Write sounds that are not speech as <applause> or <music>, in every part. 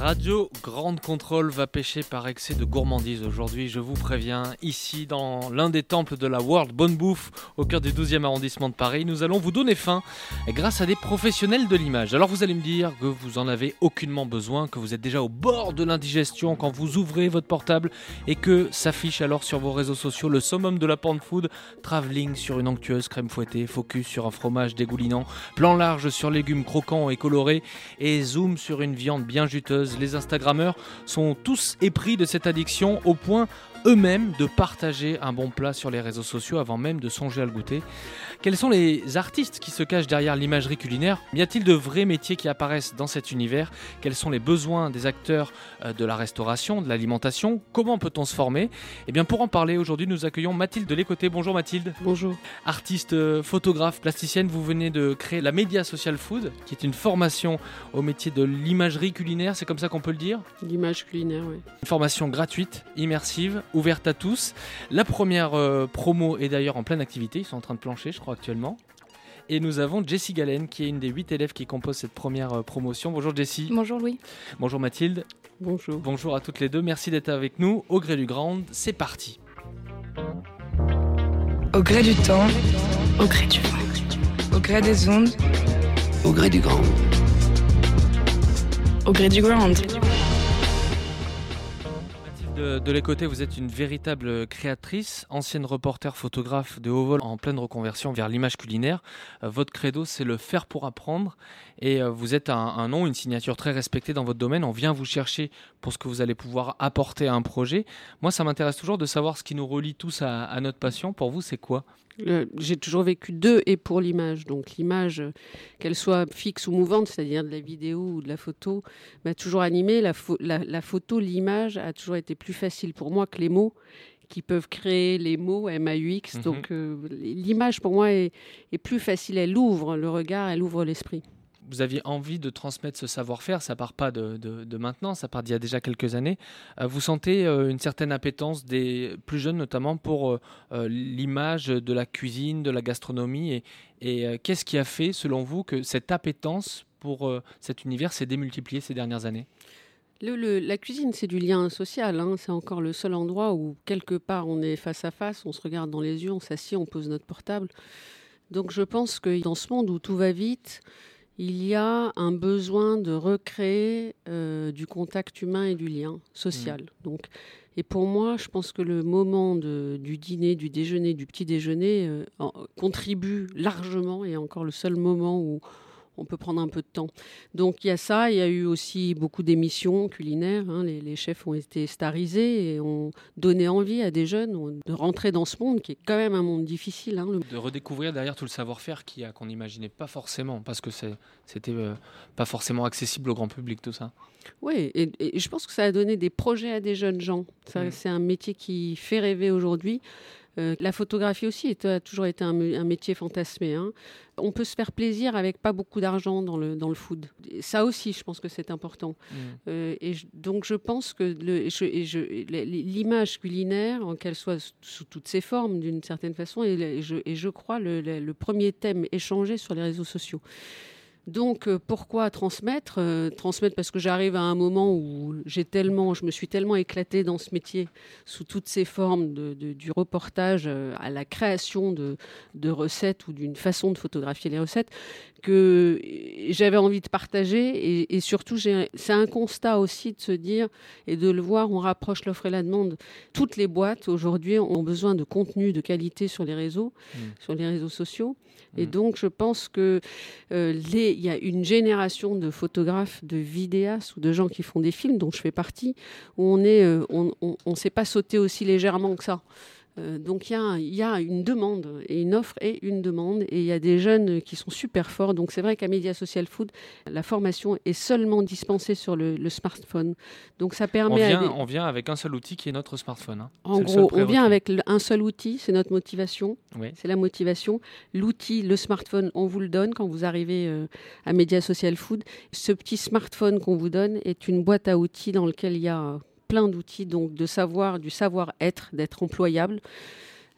Radio Grande Contrôle va pêcher par excès de gourmandise aujourd'hui, je vous préviens. Ici, dans l'un des temples de la World Bonne Bouffe, au cœur du 12e arrondissement de Paris, nous allons vous donner faim grâce à des professionnels de l'image. Alors vous allez me dire que vous en avez aucunement besoin, que vous êtes déjà au bord de l'indigestion quand vous ouvrez votre portable et que s'affiche alors sur vos réseaux sociaux le summum de la pan food, travelling sur une onctueuse crème fouettée, focus sur un fromage dégoulinant, plan large sur légumes croquants et colorés et zoom sur une viande bien juteuse les Instagrammeurs sont tous épris de cette addiction au point eux-mêmes de partager un bon plat sur les réseaux sociaux avant même de songer à le goûter. Quels sont les artistes qui se cachent derrière l'imagerie culinaire? Y a-t-il de vrais métiers qui apparaissent dans cet univers? Quels sont les besoins des acteurs euh, de la restauration, de l'alimentation? Comment peut-on se former? Eh bien pour en parler aujourd'hui nous accueillons Mathilde de l'écoté. Bonjour Mathilde. Bonjour. Artiste, euh, photographe, plasticienne, vous venez de créer la Media Social Food qui est une formation au métier de l'imagerie culinaire, c'est comme ça qu'on peut le dire? L'image culinaire, oui. Une formation gratuite, immersive, ouverte à tous. La première euh, promo est d'ailleurs en pleine activité, ils sont en train de plancher, je crois, actuellement. Et nous avons Jessie Galen, qui est une des huit élèves qui composent cette première euh, promotion. Bonjour Jessie. Bonjour Louis. Bonjour Mathilde. Bonjour. Bonjour à toutes les deux. Merci d'être avec nous. Au gré du grand, c'est parti. au gré du temps, Au gré du vent. au gré des ondes, Au gré du grand. Au gré du grand. De l'écoté, vous êtes une véritable créatrice, ancienne reporter photographe de haut vol en pleine reconversion vers l'image culinaire. Euh, Votre credo, c'est le faire pour apprendre. Et euh, vous êtes un, un nom, une signature très respectée dans votre domaine. On vient vous chercher pour ce que vous allez pouvoir apporter à un projet. Moi, ça m'intéresse toujours de savoir ce qui nous relie tous à, à notre passion. Pour vous, c'est quoi? Euh, J'ai toujours vécu de et pour l'image. Donc l'image, euh, qu'elle soit fixe ou mouvante, c'est-à-dire de la vidéo ou de la photo, m'a toujours animée. La, pho- la- la photo, l'image a toujours été plus facile pour moi que les mots qui peuvent créer les mots MAUX. Mhm. Donc euh, l'image pour moi est, est plus facile. Elle ouvre le regard, elle ouvre l'esprit. Vous aviez envie de transmettre ce savoir-faire, ça part pas de, maintenant, ça part d'il y a déjà quelques années. Euh, vous sentez euh, une certaine appétence des plus jeunes, notamment pour euh, l'image de la cuisine, de la gastronomie. Et, qu'est-ce qui a fait, selon vous, que cette appétence pour cet univers s'est démultipliée ces dernières années? La cuisine, c'est du lien social. hein. C'est encore le seul endroit où, quelque part, on est face à face, on se regarde dans les yeux, on s'assied, on pose notre portable. Donc, je pense que dans ce monde où tout va vite, il y a un besoin de recréer euh, du contact humain et du lien social. Donc, et pour moi, je pense que le moment de- du dîner, du déjeuner, du petit déjeuner euh, en- contribue largement et encore le seul moment où on peut prendre un peu de temps. Donc il y a ça, il y a eu aussi beaucoup d'émissions culinaires. hein. Les, les chefs ont été starisés et ont donné envie à des jeunes de rentrer dans ce monde qui est quand même un monde difficile. hein. Le- De redécouvrir derrière tout le savoir-faire qu'il y a, qu'on n'imaginait pas forcément, parce que c'était euh, pas forcément accessible au grand public, tout ça. Oui, et, et je pense que ça a donné des projets à des jeunes gens. Ça, Mm. C'est un métier qui fait rêver aujourd'hui. Euh, la photographie aussi est- a toujours été un, métier fantasmé. hein. On peut se faire plaisir avec pas beaucoup d'argent dans le, dans le food. Et ça aussi, je pense que c'est important. Euh, et je- donc je pense que l'image culinaire, qu'elle soit sous- toutes ses formes d'une certaine façon, est, et je, et je crois le, le- le premier thème échangé sur les réseaux sociaux. Donc euh, pourquoi transmettre Euh, Transmettre parce que j'arrive à un moment où j'ai tellement, je me suis tellement éclatée dans ce métier sous toutes ses formes, du reportage euh, à la création de recettes ou d'une façon de photographier les recettes, que j'avais envie de partager. Et, et surtout, c'est un constat aussi de se dire et de le voir, on rapproche l'offre et la demande. Toutes les boîtes aujourd'hui ont besoin de contenu de qualité sur les réseaux, Mm. sur les réseaux sociaux. Et Mm. donc, je pense que euh, les- il y a une génération de photographes, de vidéastes ou de gens qui font des films, dont je fais partie, où on est, euh, on, on, on sait pas sauter aussi légèrement que ça. Euh, donc il y, a, il y, a, une demande et une offre et une demande et il y a des jeunes qui sont super forts. Donc c'est vrai qu'à Media Social Food, la formation est seulement dispensée sur le, le smartphone. Donc ça permet. On vient, des... on vient, avec un seul outil qui est notre smartphone. Hein. En gros, on vient avec un seul outil, c'est notre motivation. Oui. C'est la motivation. L'outil, le smartphone, on vous le donne quand vous arrivez euh, à Media Social Food. Ce petit smartphone qu'on vous donne est une boîte à outils dans lequel il y a plein d'outils, donc de savoir, du savoir-être, d'être employable,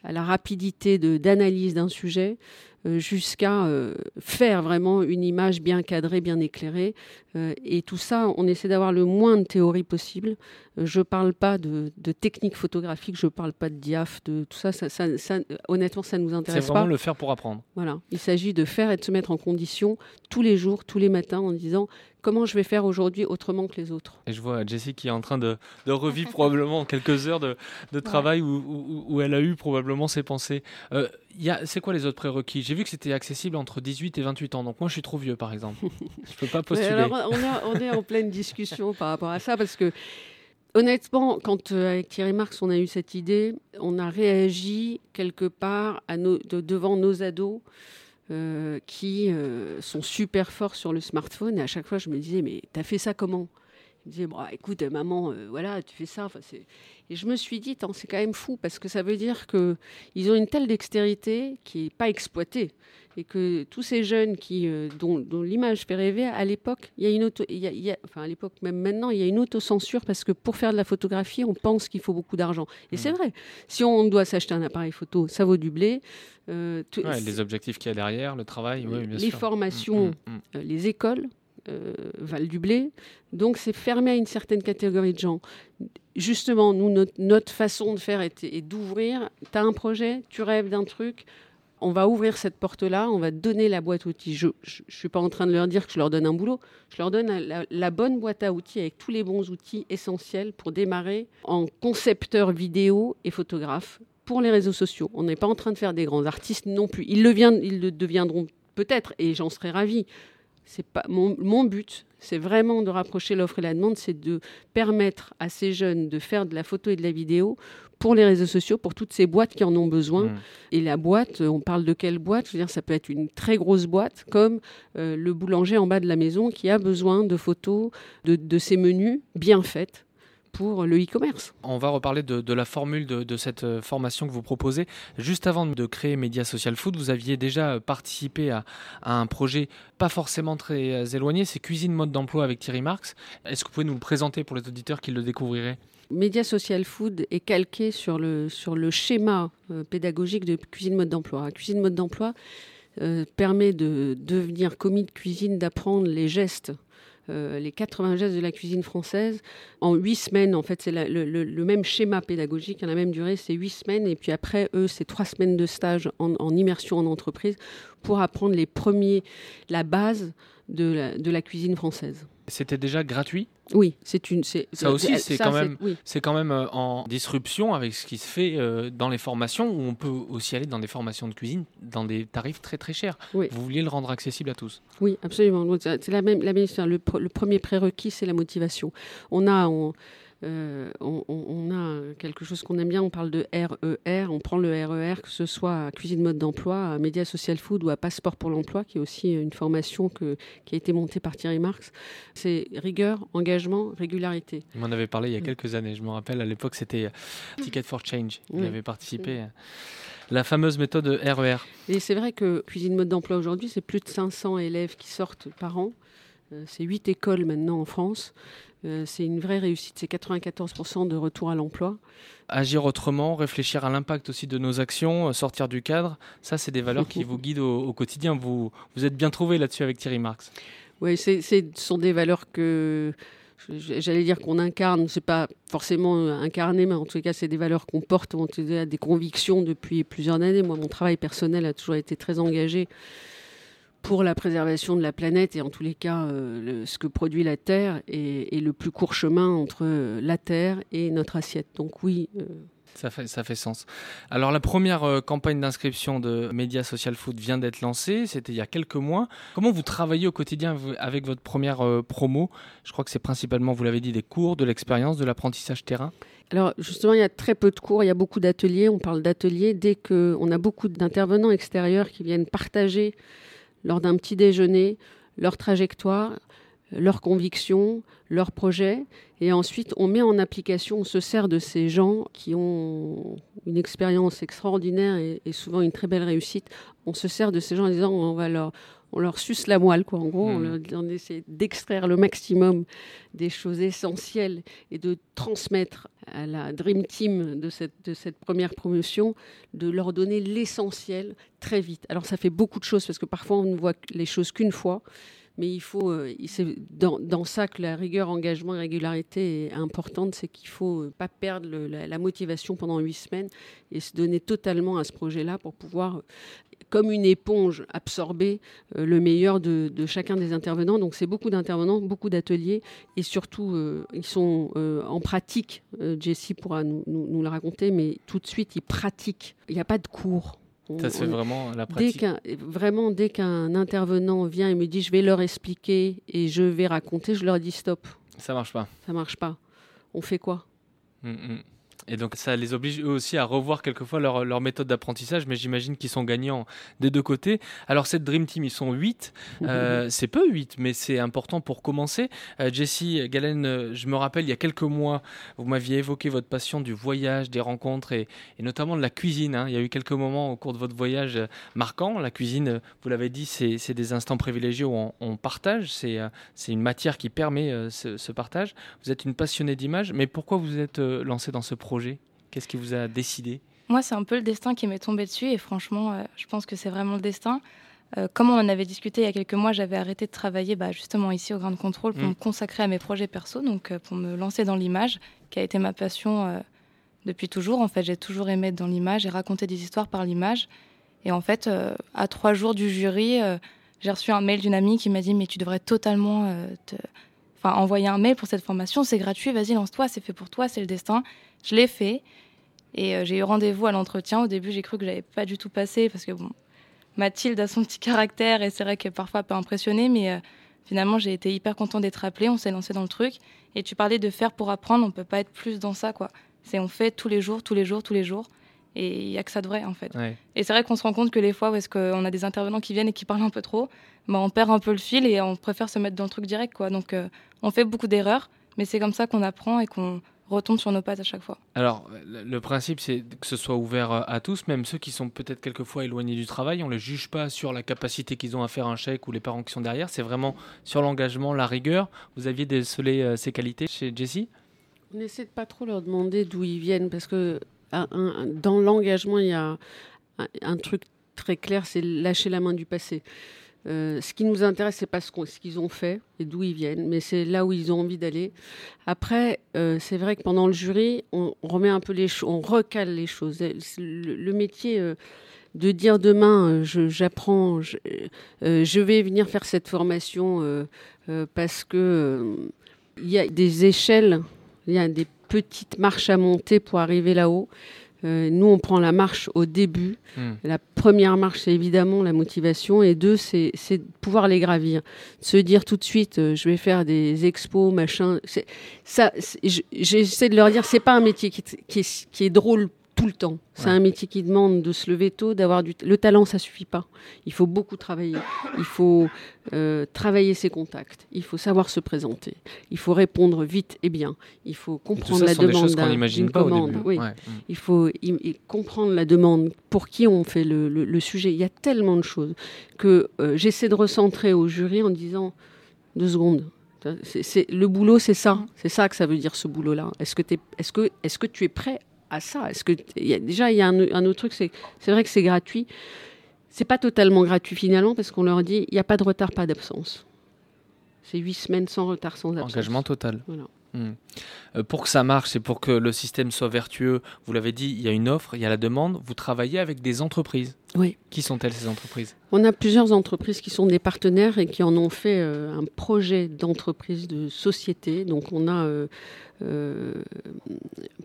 à la rapidité d'analyse d'un sujet, jusqu'à euh, faire vraiment une image bien cadrée, bien éclairée. Euh, et tout ça, on essaie d'avoir le moins de théorie possible. Euh, je ne parle pas de, de technique photographique, je ne parle pas de diaph, de tout ça. ça, ça, ça honnêtement, ça ne nous intéresse pas. C'est vraiment le faire pour apprendre. Voilà. Il s'agit de faire et de se mettre en condition tous les jours, tous les matins, en disant comment je vais faire aujourd'hui autrement que les autres? Et je vois Jessie qui est en train de, de revivre probablement quelques heures de, de travail ouais. où, où, où, elle a eu probablement ses pensées. Euh, c'est quoi les autres prérequis? J'ai vu que c'était accessible entre 18 et 28 ans. Donc moi, je suis trop vieux, par exemple. <laughs> je ne peux pas postuler. Alors, on, a, on, est en pleine discussion par rapport à ça parce que Honnêtement, quand euh, avec Thierry Marx on a eu cette idée, on a réagi quelque part à nos, de, devant nos ados euh, qui euh, sont super forts sur le smartphone. Et à chaque fois, je me disais, mais t'as fait ça comment? Il me disait, bon, écoute, maman, euh, voilà, tu fais ça. Enfin, et je me suis dit, c'est quand même fou parce que ça veut dire qu'ils ont une telle dextérité qui n'est pas exploitée et que tous ces jeunes qui, euh, dont, dont l'image fait rêver, à l'époque, il y a une auto, il y a, il y a, enfin à l'époque même maintenant, il y a une autocensure parce que pour faire de la photographie, on pense qu'il faut beaucoup d'argent. Et mmh. c'est vrai. Si on doit s'acheter un appareil photo, ça vaut du blé. Euh, ouais, les objectifs qu'il y a derrière, le travail, oui, bien les sûr. formations, mmh, mmh, les écoles. Euh, valent du blé. Donc c'est fermé à une certaine catégorie de gens. Justement, nous, notre, façon de faire est, d'ouvrir. Tu as un projet, tu rêves d'un truc, on va ouvrir cette porte-là, on va donner la boîte à outils. Je ne suis pas en train de leur dire que je leur donne un boulot, je leur donne la, la, bonne boîte à outils avec tous les bons outils essentiels pour démarrer en concepteur vidéo et photographe pour les réseaux sociaux. On n'est pas en train de faire des grands artistes non plus. Ils le, viennent, ils le deviendront peut-être et j'en serais ravie. C'est pas mon, mon but, c'est vraiment de rapprocher l'offre et la demande, c'est de permettre à ces jeunes de faire de la photo et de la vidéo pour les réseaux sociaux, pour toutes ces boîtes qui en ont besoin. Mmh. Et la boîte, on parle de quelle boîte? Je veux dire, ça peut être une très grosse boîte, comme euh, le boulanger en bas de la maison qui a besoin de photos de, de ses menus bien faites pour le e-commerce. On va reparler de, de la formule de, de, cette euh, formation que vous proposez. Juste avant de créer Media Social Food, vous aviez déjà participé à, à un projet pas forcément très éloigné, c'est Cuisine Mode d'Emploi avec Thierry Marx. Est-ce que vous pouvez nous le présenter pour les auditeurs qui le découvriraient? Média Social Food est calqué sur le, sur le schéma euh, pédagogique de Cuisine Mode d'Emploi. Cuisine Mode d'Emploi euh, permet de devenir commis de cuisine, d'apprendre les gestes euh, les 80 gestes de la cuisine française en 8 semaines. En fait, c'est le, même schéma pédagogique, la même durée, c'est 8 semaines. Et puis après, eux, c'est 3 semaines de stage en, immersion en entreprise pour apprendre les premiers, la base de la, de la cuisine française. C'était déjà gratuit? Oui, c'est une. Ça aussi, c'est quand, même, oui. quand même euh, en disruption avec ce qui se fait euh, dans les formations, où on peut aussi aller dans des formations de cuisine dans des tarifs très très chers. Oui. Vous vouliez le rendre accessible à tous? Oui, absolument. C'est la même, la même histoire. Le, le premier prérequis, c'est la motivation. On a. On, euh, on, on, a quelque chose qu'on aime bien, on parle de RER, on prend le RER, que ce soit à Cuisine Mode d'Emploi, à Média Social Food ou à Passeport pour l'Emploi, qui est aussi une formation que, qui a été montée par Thierry Marx. C'est rigueur, engagement, régularité. On m'en avait parlé il y a quelques années, je me rappelle, à l'époque c'était Ticket for Change, qui oui. avait participé. La fameuse méthode RER. Et c'est vrai que Cuisine Mode d'Emploi aujourd'hui, c'est plus de 500 élèves qui sortent par an. C'est 8 écoles maintenant en France. Euh, c'est une vraie réussite, c'est 94% de retour à l'emploi. Agir autrement, réfléchir à l'impact aussi de nos actions, sortir du cadre, ça c'est des valeurs qui vous guident au, au quotidien. Vous, vous êtes bien trouvé là-dessus avec Thierry Marx. Oui, ce sont des valeurs que j'allais dire qu'on incarne, c'est pas forcément incarné, mais en tout cas, c'est des valeurs qu'on porte, on a des convictions depuis plusieurs années. Moi, mon travail personnel a toujours été très engagé pour la préservation de la planète et en tous les cas euh, le, ce que produit la Terre et, le plus court chemin entre la Terre et notre assiette. Donc oui, euh, Ça fait, ça fait sens. Alors la première euh, campagne d'inscription de Média Social Food vient d'être lancée, c'était il y a quelques mois. Comment vous travaillez au quotidien avec votre première euh, promo? Je crois que c'est principalement, vous l'avez dit, des cours, de l'expérience, de l'apprentissage terrain. Alors justement, il y a très peu de cours, il y a beaucoup d'ateliers. On parle d'ateliers dès qu'on a beaucoup d'intervenants extérieurs qui viennent partager lors d'un petit déjeuner leur trajectoire, leurs convictions, leurs projets. Et ensuite, on met en application, on se sert de ces gens qui ont une expérience extraordinaire et, souvent une très belle réussite. On se sert de ces gens en disant on va leur, on leur suce la moelle, quoi. En gros, on, hmm. essaie d'extraire le maximum des choses essentielles et de transmettre à la Dream Team de cette, de cette première promotion, de leur donner l'essentiel très vite. Alors, ça fait beaucoup de choses parce que parfois, on ne voit les choses qu'une fois mais il faut, euh, c'est dans, ça que la rigueur, engagement et régularité est importante, c'est qu'il faut euh, pas perdre la, motivation pendant huit semaines et se donner totalement à ce projet-là pour pouvoir, comme une éponge, absorber euh, le meilleur de, chacun des intervenants. Donc c'est beaucoup d'intervenants, beaucoup d'ateliers et surtout ils sont en pratique. Jessie pourra nous, le raconter, mais tout de suite ils pratiquent. Il n'y a pas de cours. Ça, vraiment la pratique. Dès vraiment, dès qu'un intervenant vient et me dit je vais leur expliquer et je vais raconter, je leur dis stop. Ça marche pas. Ça marche pas. On fait quoi? Hum, hum. Et donc ça les oblige eux aussi à revoir quelquefois leur, leur méthode d'apprentissage, mais j'imagine qu'ils sont gagnants des deux côtés. Alors cette Dream Team, ils sont 8. Euh, c'est peu 8, mais c'est important pour commencer. Euh, Jessie, Galen, euh, je me rappelle, il y a quelques mois, vous m'aviez évoqué votre passion du voyage, des rencontres et, et notamment de la cuisine. Hein. Il y a eu quelques moments au cours de votre voyage marquants. La cuisine, vous l'avez dit, c'est des instants privilégiés où on, on partage. C'est une matière qui permet ce, ce, partage. Vous êtes une passionnée d'images, mais pourquoi vous êtes lancé dans ce projet Qu'est-ce qui vous a décidé? Moi, c'est un peu le destin qui m'est tombé dessus et franchement, euh, je pense que c'est vraiment le destin. Euh, comme on en avait discuté il y a quelques mois, j'avais arrêté de travailler bah, justement ici au Grand Contrôle pour mm. me consacrer à mes projets perso, donc euh, pour me lancer dans l'image, qui a été ma passion depuis toujours. En fait, j'ai toujours aimé être dans l'image et raconter des histoires par l'image. Et en fait, à trois jours du jury, j'ai reçu un mail d'une amie qui m'a dit Mais tu devrais totalement te... enfin, envoyer un mail pour cette formation, c'est gratuit, vas-y, lance-toi, c'est fait pour toi, c'est le destin. Je l'ai fait. Et euh, j'ai eu rendez-vous à l'entretien. Au début, j'ai cru que j'avais pas du tout passé parce que bon, Mathilde a son petit caractère et c'est vrai qu'elle parfois peut impressionner, mais euh, finalement, j'ai été hyper content d'être appelée. On s'est lancé dans le truc. Et tu parlais de faire pour apprendre. On peut pas être plus dans ça, quoi. C'est on fait tous les jours, tous les jours, tous les jours. Et il y a que ça de vrai, en fait. Et c'est vrai qu'on se rend compte que les fois où est-ce qu'on a des intervenants qui viennent et qui parlent un peu trop, bah, on perd un peu le fil et on préfère se mettre dans le truc direct, quoi. Donc, euh, on fait beaucoup d'erreurs, mais c'est comme ça qu'on apprend et qu'on retombe sur nos pattes à chaque fois. Alors, le principe, c'est que ce soit ouvert euh, à tous, même ceux qui sont peut-être quelquefois éloignés du travail. On ne les juge pas sur la capacité qu'ils ont à faire un chèque ou les parents qui sont derrière. C'est vraiment sur l'engagement, la rigueur. Vous aviez décelé euh, ces qualités chez Jessie? On essaie de pas trop leur demander d'où ils viennent parce que dans l'engagement, il y a un truc très clair, c'est lâcher la main du passé. Euh, ce qui nous intéresse, c'est pas ce qu'ils ont fait et d'où ils viennent, mais c'est là où ils ont envie d'aller. Après, euh, c'est vrai que pendant le jury, on, remet un peu les on recale les choses. Le, métier euh, de dire demain, j'apprends, je, je, vais venir faire cette formation parce que il y a des échelles, il y a des petites marches à monter pour arriver là-haut. Euh, nous, on prend la marche au début. Hmm. La première marche, c'est évidemment la motivation. Et deux, c'est de pouvoir les gravir. Se dire tout de suite, euh, je vais faire des expos, machin. Ça, j'essaie de leur dire, c'est pas un métier qui, qui est drôle tout le temps. C'est un métier qui demande de se lever tôt, d'avoir du. Le talent, ça suffit pas. Il faut beaucoup travailler. Il faut euh, travailler ses contacts. Il faut savoir se présenter. Il faut répondre vite et bien. Il faut comprendre la demande d'une commande. Oui. Il faut comprendre la demande. Pour qui on fait le, sujet. Il y a tellement de choses que euh, j'essaie de recentrer au jury en disant deux secondes. C'est le boulot, c'est ça. C'est ça que ça veut dire ce boulot-là. Est-ce que, es, est-ce que, est-ce que tu es prêt à ça Est-ce que y a, déjà il y a un, autre truc, c'est c'est vrai que c'est gratuit. C'est pas totalement gratuit finalement parce qu'on leur dit il n'y a pas de retard, pas d'absence. C'est huit semaines sans retard, sans absence. Engagement total. Hmm. Euh, pour que ça marche et pour que le système soit vertueux, vous l'avez dit, il y a une offre, il y a la demande. Vous travaillez avec des entreprises. Oui. Qui sont-elles ces entreprises? On a plusieurs entreprises qui sont des partenaires et qui en ont fait euh, un projet d'entreprise, de société. Donc on a euh,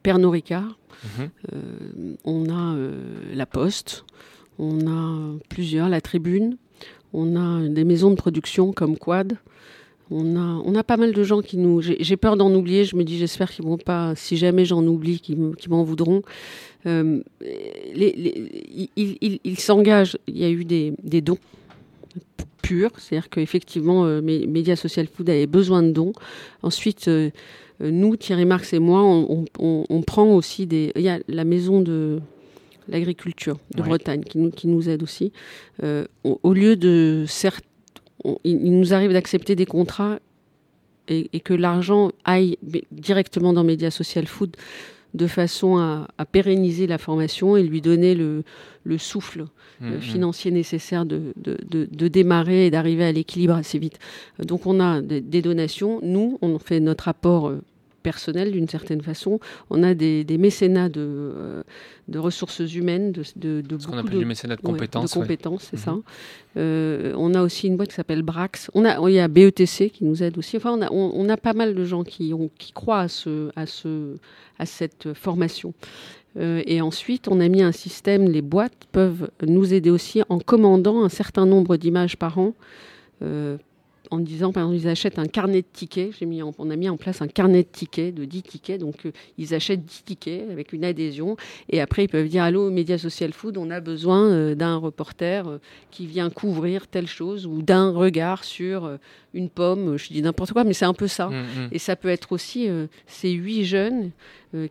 Pernod Ricard, Mhm. euh, on a euh, La Poste, on a plusieurs, La Tribune, on a des maisons de production comme Quad. On a, on a pas mal de gens qui nous. J'ai peur d'en oublier. Je me dis, j'espère qu'ils vont pas. Si jamais j'en oublie, qu'ils me- qu'ils m'en voudront. Euh, les- les- ils ils- ils s'engagent. Il y a eu des, des dons purs, c'est-à-dire qu'effectivement, euh, Mé- Média Social Food avait besoin de dons. Ensuite, euh, nous, Thierry Marx et moi, on, on- on- on prend aussi des. Il y a la maison de l'agriculture de Ouais. Bretagne qui nous, qui nous aide aussi. Euh, au, au lieu de certes, il, nous arrive d'accepter des contrats et, et que l'argent aille directement dans Média Social Food de façon à, à pérenniser la formation et lui donner le, le souffle euh, Mhm. financier nécessaire de, de, de- de démarrer et d'arriver à l'équilibre assez vite. Donc on a des, des donations, nous on fait notre apport euh, personnel d'une certaine façon, on a des, des mécénats de, euh, de ressources humaines, de, de, de Ce qu'on appelle du mécénat de Ouais, compétences. de ouais. compétences, c'est Mhm. ça. Euh, on a aussi une boîte qui s'appelle Brax. On a, il y a BETC qui nous aide aussi. Enfin, on a, on, on a pas mal de gens qui, ont, qui croient à, ce, à, ce, à cette formation. Euh, et ensuite, on a mis un système, les boîtes peuvent nous aider aussi en commandant un certain nombre d'images par an. euh, en disant, par exemple, ils achètent un carnet de tickets. J'ai mis en- on a mis en place un carnet de tickets, de 10 tickets. Donc, euh, ils achètent 10 tickets avec une adhésion. Et après, ils peuvent dire Allô, Média Social Food, on a besoin euh, d'un reporter euh, qui vient couvrir telle chose ou d'un regard sur une pomme. Je dis n'importe quoi, mais c'est un peu ça. Mhm, mhm. Et ça peut être aussi ces huit jeunes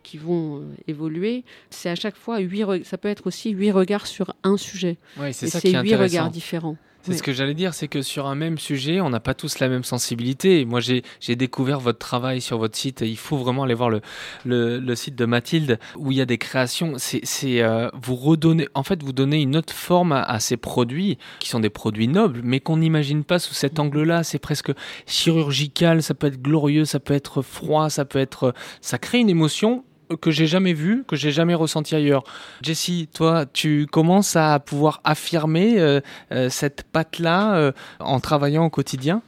qui vont évoluer. C'est à chaque fois huit. re- Ça peut être aussi huit regards sur un sujet. Ouais, c'est ça c'est qui est huit intéressant. regards différents. C'est ce que j'allais dire, c'est que sur un même sujet, on n'a pas tous la même sensibilité. Moi, j'ai découvert votre travail sur votre site. Il faut vraiment aller voir le, le, le site de Mathilde où il y a des créations. C'est c'est, euh, vous redonnez, en fait, vous donnez une autre forme à, à ces produits qui sont des produits nobles, mais qu'on n'imagine pas sous cet angle-là. C'est presque chirurgical. Ça peut être glorieux, ça peut être froid, ça peut être, ça crée une émotion que j'ai jamais vue, que j'ai jamais ressentie ailleurs. Jessie, toi, tu commences à pouvoir affirmer euh, euh, cette patte-là euh, en travaillant au quotidien?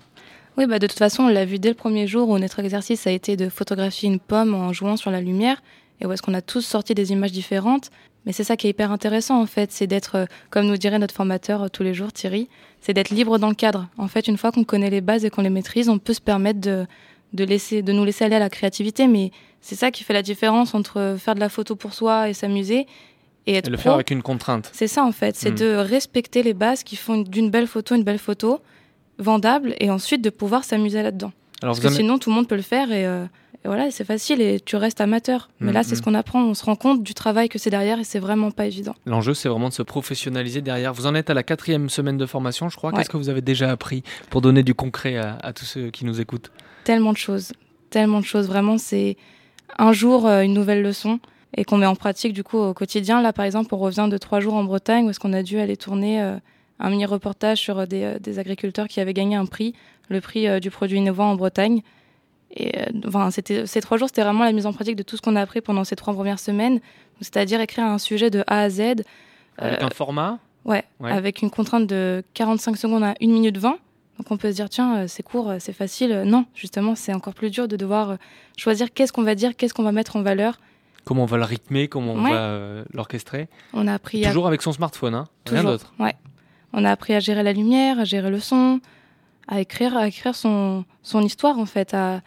Oui, bah de toute façon, on l'a vu dès le premier jour où notre exercice a été de photographier une pomme en jouant sur la lumière et où est-ce qu'on a tous sorti des images différentes. Mais c'est ça qui est hyper intéressant en fait, c'est d'être, comme nous dirait notre formateur tous les jours, Thierry, c'est d'être libre dans le cadre. En fait, une fois qu'on connaît les bases et qu'on les maîtrise, on peut se permettre de, de, laisser, de nous laisser aller à la créativité. Mais c'est ça qui fait la différence entre faire de la photo pour soi et s'amuser et être et le pro. faire avec une contrainte. C'est ça en fait, c'est Mm. de respecter les bases qui font d'une belle photo une belle photo vendable et ensuite de pouvoir s'amuser là-dedans. Alors Parce que sinon tout le monde peut le faire et, euh, et voilà, c'est facile et tu restes amateur. Mais Mm, là, c'est mm. ce qu'on apprend, on se rend compte du travail que c'est derrière et c'est vraiment pas évident. L'enjeu, c'est vraiment de se professionnaliser derrière. Vous en êtes à la quatrième semaine de formation, je crois. Ouais. Qu'est-ce que vous avez déjà appris pour donner du concret à, à tous ceux qui nous écoutent? Tellement de choses, tellement de choses. Vraiment, c'est un jour euh, une nouvelle leçon et qu'on met en pratique du coup au quotidien. Là, par exemple, on revient de trois jours en Bretagne où est-ce qu'on a dû aller tourner euh, un mini reportage sur euh, des, euh, des agriculteurs qui avaient gagné un prix, le prix euh, du produit innovant en Bretagne. Et enfin, c'était ces trois jours, c'était vraiment la mise en pratique de tout ce qu'on a appris pendant ces trois premières semaines, c'est-à-dire écrire un sujet de A à Z. Avec un format? Ouais, Ouais. avec une contrainte de 45 secondes à 1 minute 20. Donc on peut se dire, tiens, euh, c'est court, euh, c'est facile. Euh, Non, justement, c'est encore plus dur de devoir choisir qu'est-ce qu'on va dire, qu'est-ce qu'on va mettre en valeur. Comment on va le rythmer Comment on Ouais. va euh, l'orchestrer On a appris à... Toujours avec son smartphone, hein rien d'autre. Ouais. On a appris à gérer la lumière, à gérer le son, à écrire, à écrire son, son histoire, en fait, à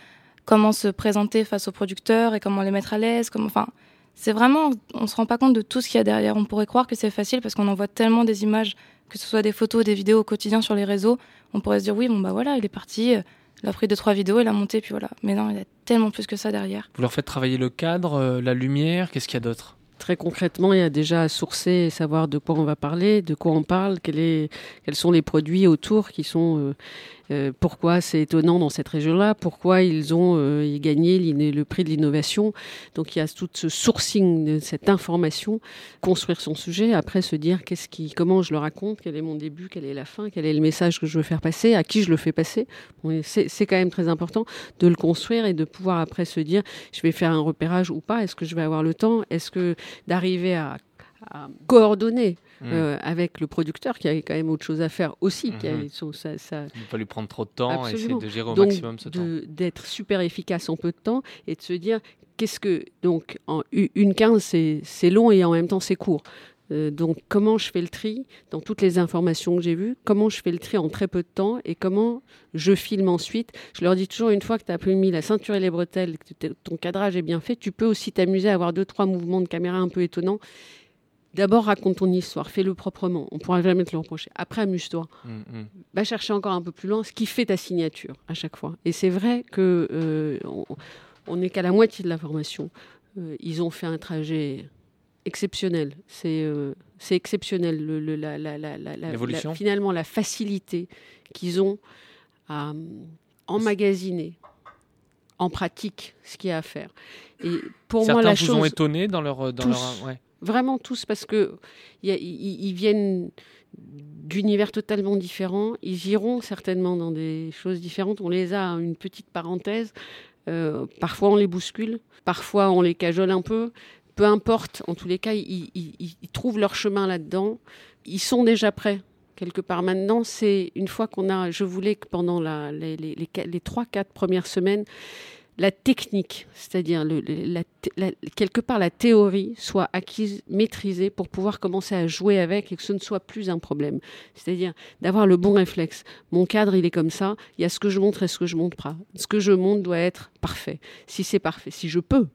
comment se présenter face aux producteurs et comment les mettre à l'aise. Comment... Enfin, c'est vraiment, on se rend pas compte de tout ce qu'il y a derrière. On pourrait croire que c'est facile parce qu'on envoie tellement des images, que ce soit des photos, des vidéos au quotidien sur les réseaux. On pourrait se dire, oui, bon, bah voilà, il est parti, il a pris deux, trois vidéos, il a monté, puis voilà. Mais non, il y a tellement plus que ça derrière. Vous leur faites travailler le cadre, euh, la lumière, qu'est-ce qu'il y a d'autre? Très concrètement, il y a déjà à sourcer et savoir de quoi on va parler, de quoi on parle, quel est- quels sont les produits autour qui sont. euh, euh, pourquoi c'est étonnant dans cette région-là, pourquoi ils ont euh, gagné le prix de l'innovation? Donc il y a tout ce sourcing de cette information, construire son sujet, après se dire qu'est-ce qui, comment je le raconte, quel est mon début, quelle est la fin, quel est le message que je veux faire passer, à qui je le fais passer. C'est quand même très important de le construire et de pouvoir après se dire je vais faire un repérage ou pas, est-ce que je vais avoir le temps, est-ce que d'arriver à coordonner. Euh, avec le producteur qui avait quand même autre chose à faire aussi. qui Mhm. avait son- sa- Il ne pas lui prendre trop de temps, Absolument. essayer de gérer au donc, maximum ce temps. d'être super efficace en peu de temps et de se dire qu'est-ce que. Donc, en une 15, c'est long et en même temps, c'est court. Euh, donc, comment je fais le tri dans toutes les informations que j'ai vues? Comment je fais le tri en très peu de temps Et comment je filme ensuite? Je leur dis toujours, une fois que tu as mis la ceinture et les bretelles, que ton cadrage est bien fait, tu peux aussi t'amuser à avoir deux, trois mouvements de caméra un peu étonnants. D'abord, raconte ton histoire, fais-le proprement. On pourra jamais te le reprocher. Après, amuse-toi Mm, mm. va chercher encore un peu plus loin ce qui fait ta signature à chaque fois. Et c'est vrai que euh, on- n'est qu'à la moitié de la formation. Euh, ils ont fait un trajet exceptionnel. C'est euh, c'est exceptionnel. Le, le- la, finalement, la facilité qu'ils ont à emmagasiner en pratique ce qu'il y a à faire. Et pour Certains moi, la vous chose ont étonné dans leur. Dans Tous. leur ouais. Vraiment tous, parce que ils viennent d'univers totalement différents. Ils iront certainement dans des choses différentes. On les a, une petite parenthèse. Euh, parfois, on les bouscule. Parfois, on les cajole un peu. Peu importe. En tous les cas, ils, trouvent leur chemin là-dedans. Ils sont déjà prêts. Quelque part maintenant, c'est une fois qu'on a. Je voulais que pendant les, les, les, qua- les 3-4 premières semaines, la technique, c'est-à-dire quelque part la théorie soit acquise, maîtrisée pour pouvoir commencer à jouer avec et que ce ne soit plus un problème. C'est-à-dire d'avoir le bon réflexe. Mon cadre, il est comme ça. Il y a ce que je montre et ce que je montre pas. Ce que je montre doit être parfait. Si c'est parfait, si je peux,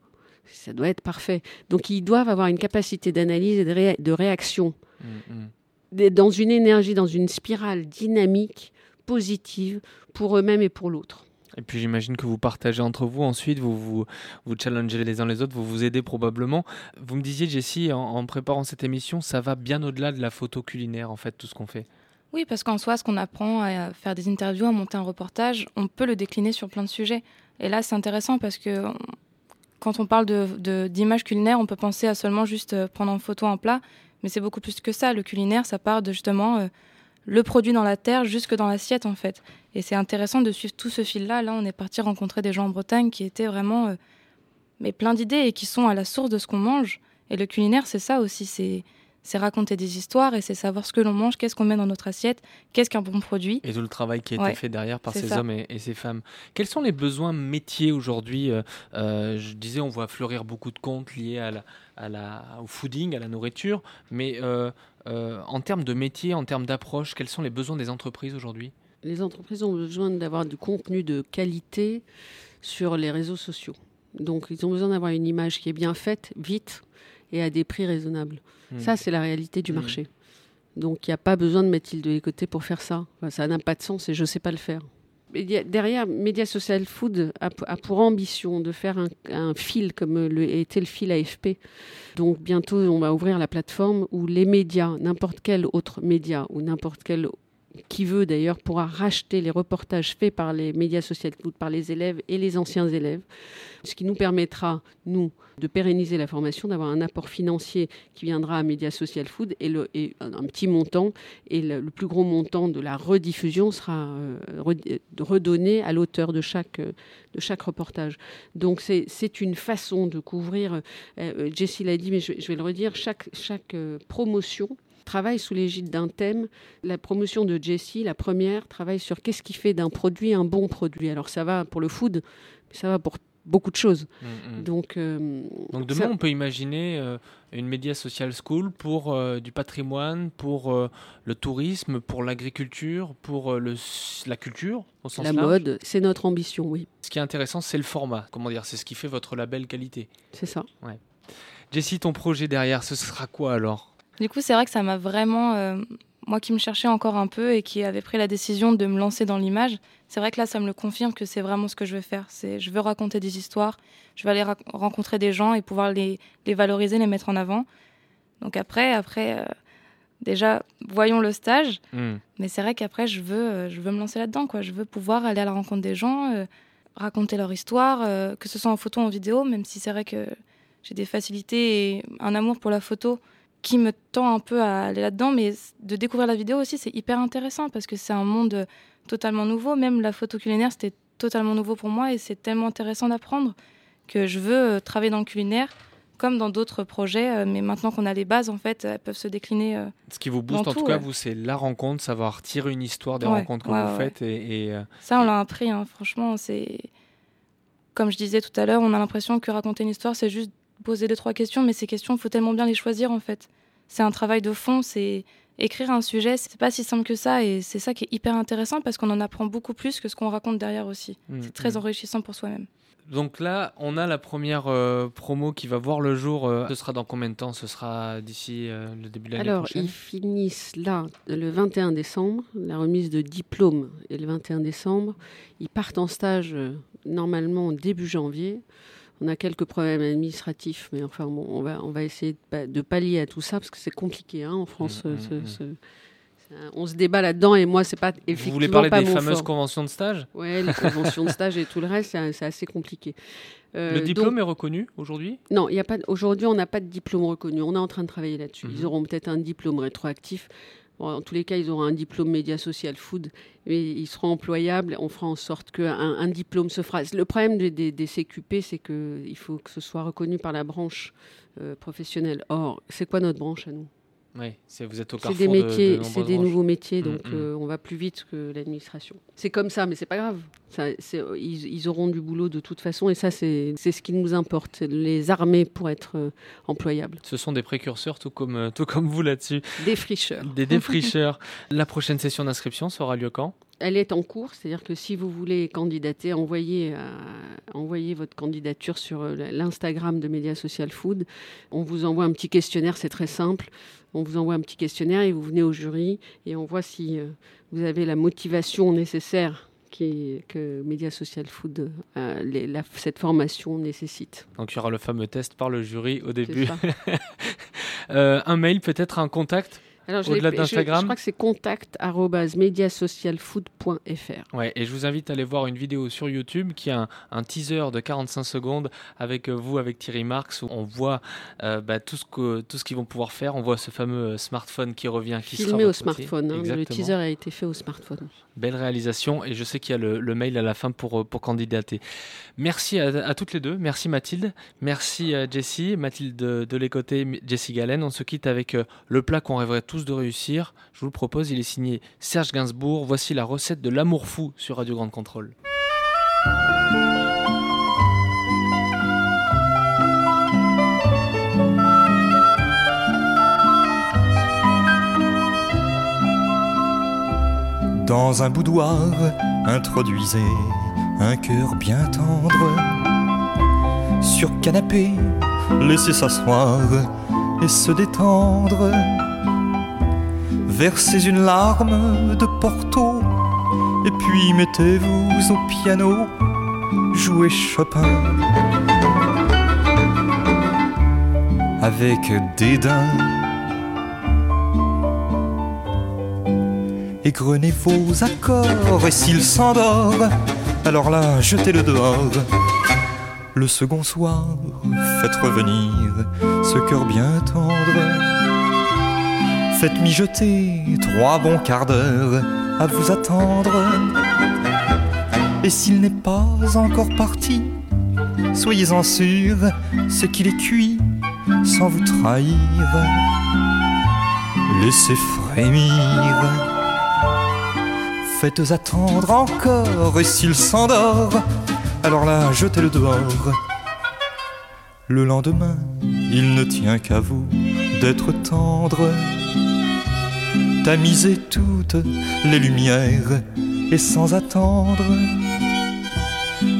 ça doit être parfait. Donc ils doivent avoir une capacité d'analyse et de, ré- de réaction Mm, mm. dans une énergie, dans une spirale dynamique, positive pour eux-mêmes et pour l'autre. Et puis j'imagine que vous partagez entre vous ensuite, vous vous, vous challengez les uns les autres, vous vous aidez probablement. Vous me disiez, Jessie, en, préparant cette émission, ça va bien au-delà de la photo culinaire, en fait, tout ce qu'on fait. Oui, parce qu'en soi, ce qu'on apprend à faire des interviews, à monter un reportage, on peut le décliner sur plein de sujets. Et là, c'est intéressant parce que quand on parle de- de- d'images culinaires, on peut penser à seulement juste euh, prendre en photo un plat, mais c'est beaucoup plus que ça. Le culinaire, ça part de justement euh, le produit dans la terre jusque dans l'assiette, en fait. Et c'est intéressant de suivre tout ce fil-là. Là, on est parti rencontrer des gens en Bretagne qui étaient vraiment euh, mais plein d'idées et qui sont à la source de ce qu'on mange. Et le culinaire, c'est ça aussi. C'est c'est raconter des histoires et c'est savoir ce que l'on mange, qu'est-ce qu'on met dans notre assiette, qu'est-ce qu'un bon produit. Et tout le travail qui a été Ouais, fait derrière par ces ça. hommes et, et ces femmes. Quels sont les besoins métiers aujourd'hui euh, euh, Je disais, on voit fleurir beaucoup de comptes liés à la, à la, au fooding, à la nourriture. Mais euh, euh, en termes de métier, en termes d'approche, quels sont les besoins des entreprises aujourd'hui? Les entreprises ont besoin d'avoir du contenu de qualité sur les réseaux sociaux. Donc, ils ont besoin d'avoir une image qui est bien faite, vite et à des prix raisonnables. Hmm. Ça, c'est la réalité du Hmm. marché. Donc, il n'y a pas besoin de mettre île de côté pour faire ça. Enfin, ça n'a pas de sens et je ne sais pas le faire. Média- derrière, Media Social Food a, pour ambition de faire un, un fil comme le, était le fil AFP. Donc bientôt, on va ouvrir la plateforme où les médias, n'importe quel autre média ou n'importe quel qui veut d'ailleurs pourra racheter les reportages faits par les médias sociaux, par les élèves et les anciens élèves, ce qui nous permettra, nous, de pérenniser la formation, d'avoir un apport financier qui viendra à Média Social Food et, un, petit montant, et le, plus gros montant de la rediffusion sera euh, re- redonné à l'auteur de chaque, euh, de chaque reportage. Donc c'est une façon de couvrir, euh, Jessie l'a dit, mais je, je vais le redire, chaque, chaque promotion travaille sous l'égide d'un thème. La promotion de Jessie, la première, travaille sur qu'est-ce qui fait d'un produit un bon produit. Alors ça va pour le food, mais ça va pour beaucoup de choses. Mm, mm. Donc, euh, Donc demain, ça- on peut imaginer euh, une média social school pour euh, du patrimoine, pour le tourisme, pour l'agriculture, pour le, la culture au sens la large. mode, c'est notre ambition, oui, Ce qui est intéressant, c'est le format. Comment dire C'est ce qui fait votre label qualité. c'est ça. Jessie, ton projet derrière, ce sera quoi alors? Du coup, c'est vrai que ça m'a vraiment, euh, moi qui me cherchais encore un peu et qui avait pris la décision de me lancer dans l'image, c'est vrai que là, ça me le confirme que c'est vraiment ce que je veux faire. C'est, je veux raconter des histoires, je veux aller rencontrer des gens et pouvoir les, les valoriser, les mettre en avant. Donc après, après, euh, déjà, voyons le stage. Hmm. Mais c'est vrai qu'après, je veux, euh, je veux me lancer là-dedans. Quoi. Je veux pouvoir aller à la rencontre des gens, raconter leur histoire, que ce soit en photo ou en vidéo, même si c'est vrai que j'ai des facilités et un amour pour la photo qui me tend un peu à aller là-dedans. Mais de découvrir la vidéo aussi, c'est hyper intéressant parce que c'est un monde euh, totalement nouveau. Même la photo culinaire, c'était totalement nouveau pour moi et c'est tellement intéressant d'apprendre que je veux euh, travailler dans le culinaire comme dans d'autres projets. euh, mais maintenant qu'on a les bases, en fait, elles peuvent se décliner. Ce qui vous booste, en tout tout, cas, ouais. vous, c'est la rencontre, savoir tirer une histoire des Ouais, rencontres que ouais, vous faites. Et, et, Ça, on l'a appris, hein. franchement. C'est Comme je disais tout à l'heure, on a l'impression que raconter une histoire, c'est juste poser deux, trois questions, mais ces questions, il faut tellement bien les choisir, en fait. C'est un travail de fond, c'est écrire un sujet, c'est pas si simple que ça, et c'est ça qui est hyper intéressant parce qu'on en apprend beaucoup plus que ce qu'on raconte derrière aussi. mm, C'est très mm. enrichissant pour soi-même. Donc là, on a la première euh, promo qui va voir le jour. euh, ce sera dans combien de temps? Ce sera d'ici euh, le début de l'année Alors, prochaine? ils finissent là le 21 décembre, la remise de diplôme est le 21 décembre. Ils partent en stage euh, normalement début janvier. On a quelques problèmes administratifs, mais enfin, bon, on, va, on va essayer de, pa- de pallier à tout ça parce que c'est compliqué hein, en France. Mm, mm, ce- mm. ce- on se débat là-dedans et moi, c'est pas Vous effectivement voulez parler pas des fameuses fort. conventions de stage? Ouais, les conventions de stage et tout le reste, c'est assez compliqué. Euh, Le donc- diplôme est reconnu aujourd'hui? Non, il a pas. Aujourd'hui, on n'a pas de diplôme reconnu. On est en train de travailler là-dessus. Mhm. Ils auront peut-être un diplôme rétroactif. En tous les cas, ils auront un diplôme média social food, mais ils seront employables. On fera en sorte qu'un un diplôme se fera. Le problème des CQP, c'est qu'il faut que ce soit reconnu par la branche euh, professionnelle. Or, c'est quoi notre branche à nous? Oui, c'est- vous êtes au carrefour des de- métiers, de c'est des branches. nouveaux métiers, Mm, donc mm. euh, on va plus vite que l'administration. C'est comme ça, mais c'est pas grave. Ça, ils, ils auront du boulot de toute façon, et ça, c'est ce qui nous importe. Les armer pour être euh, employables. Ce sont des précurseurs, tout comme, euh, tout comme vous là-dessus. Des fricheurs. Des défricheurs. La prochaine session d'inscription sera lieu quand? Elle est en cours, c'est-à-dire que si vous voulez candidater, envoyez, euh, envoyez votre candidature sur euh, l'Instagram de Média Social Food. On vous envoie un petit questionnaire, c'est très simple. On vous envoie un petit questionnaire et vous venez au jury et on voit si euh, vous avez la motivation nécessaire qui que Média Social Food, euh, les- la- cette formation nécessite. Donc il y aura le fameux test par le jury au début. <laughs> Euh, un mail, peut-être un contact? Au-delà je- d'Instagram Je, crois que c'est contact@mediasocialfood.fr. Ouais, et je vous invite à aller voir une vidéo sur YouTube qui a un, un teaser de 45 secondes avec euh, vous, avec Thierry Marx, où on voit euh, bah, tout ce que tout ce qu'ils vont pouvoir faire. On voit ce fameux euh, smartphone qui revient, qui sera Filmé au votre outil. smartphone. hein. Le teaser a été fait au smartphone. Belle réalisation et je sais qu'il y a le, mail à la fin pour, euh, candidater. Merci à, toutes les deux. Merci Mathilde. Merci Jessie. Mathilde de, de les côtés, Jessie Galen. On se quitte avec euh, le plat qu'on rêverait tous de réussir. Je vous le propose. Il est signé Serge Gainsbourg. Voici la recette de l'amour fou sur Radio Grande Contrôle. Dans un boudoir, introduisez un cœur bien tendre. Sur canapé, laissez s'asseoir et se détendre. Versez une larme de Porto et puis mettez-vous au piano, jouez Chopin. Avec dédain. Égrenez vos accords et s'il s'endort, alors là, jetez-le dehors. Le second soir, faites revenir ce cœur bien tendre. Faites mijoter trois bons quarts d'heure à vous attendre. Et s'il n'est pas encore parti, soyez-en sûr, c'est qu'il est cuit sans vous trahir. Laissez frémir. Faites attendre encore, et s'il s'endort, alors là, jetez-le dehors. Le lendemain, il ne tient qu'à vous d'être tendre. Tamisez toutes les lumières et sans attendre.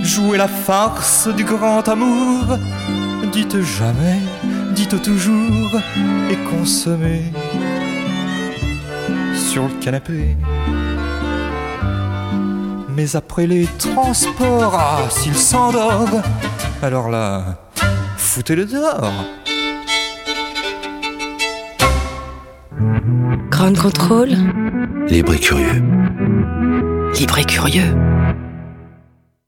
Jouez la farce du grand amour. Dites jamais, dites toujours et consommez sur le canapé. Mais après les transports, ah, s'il s'endort, alors là, foutez-le dehors. Grand contrôle, Libre et curieux. libre et curieux.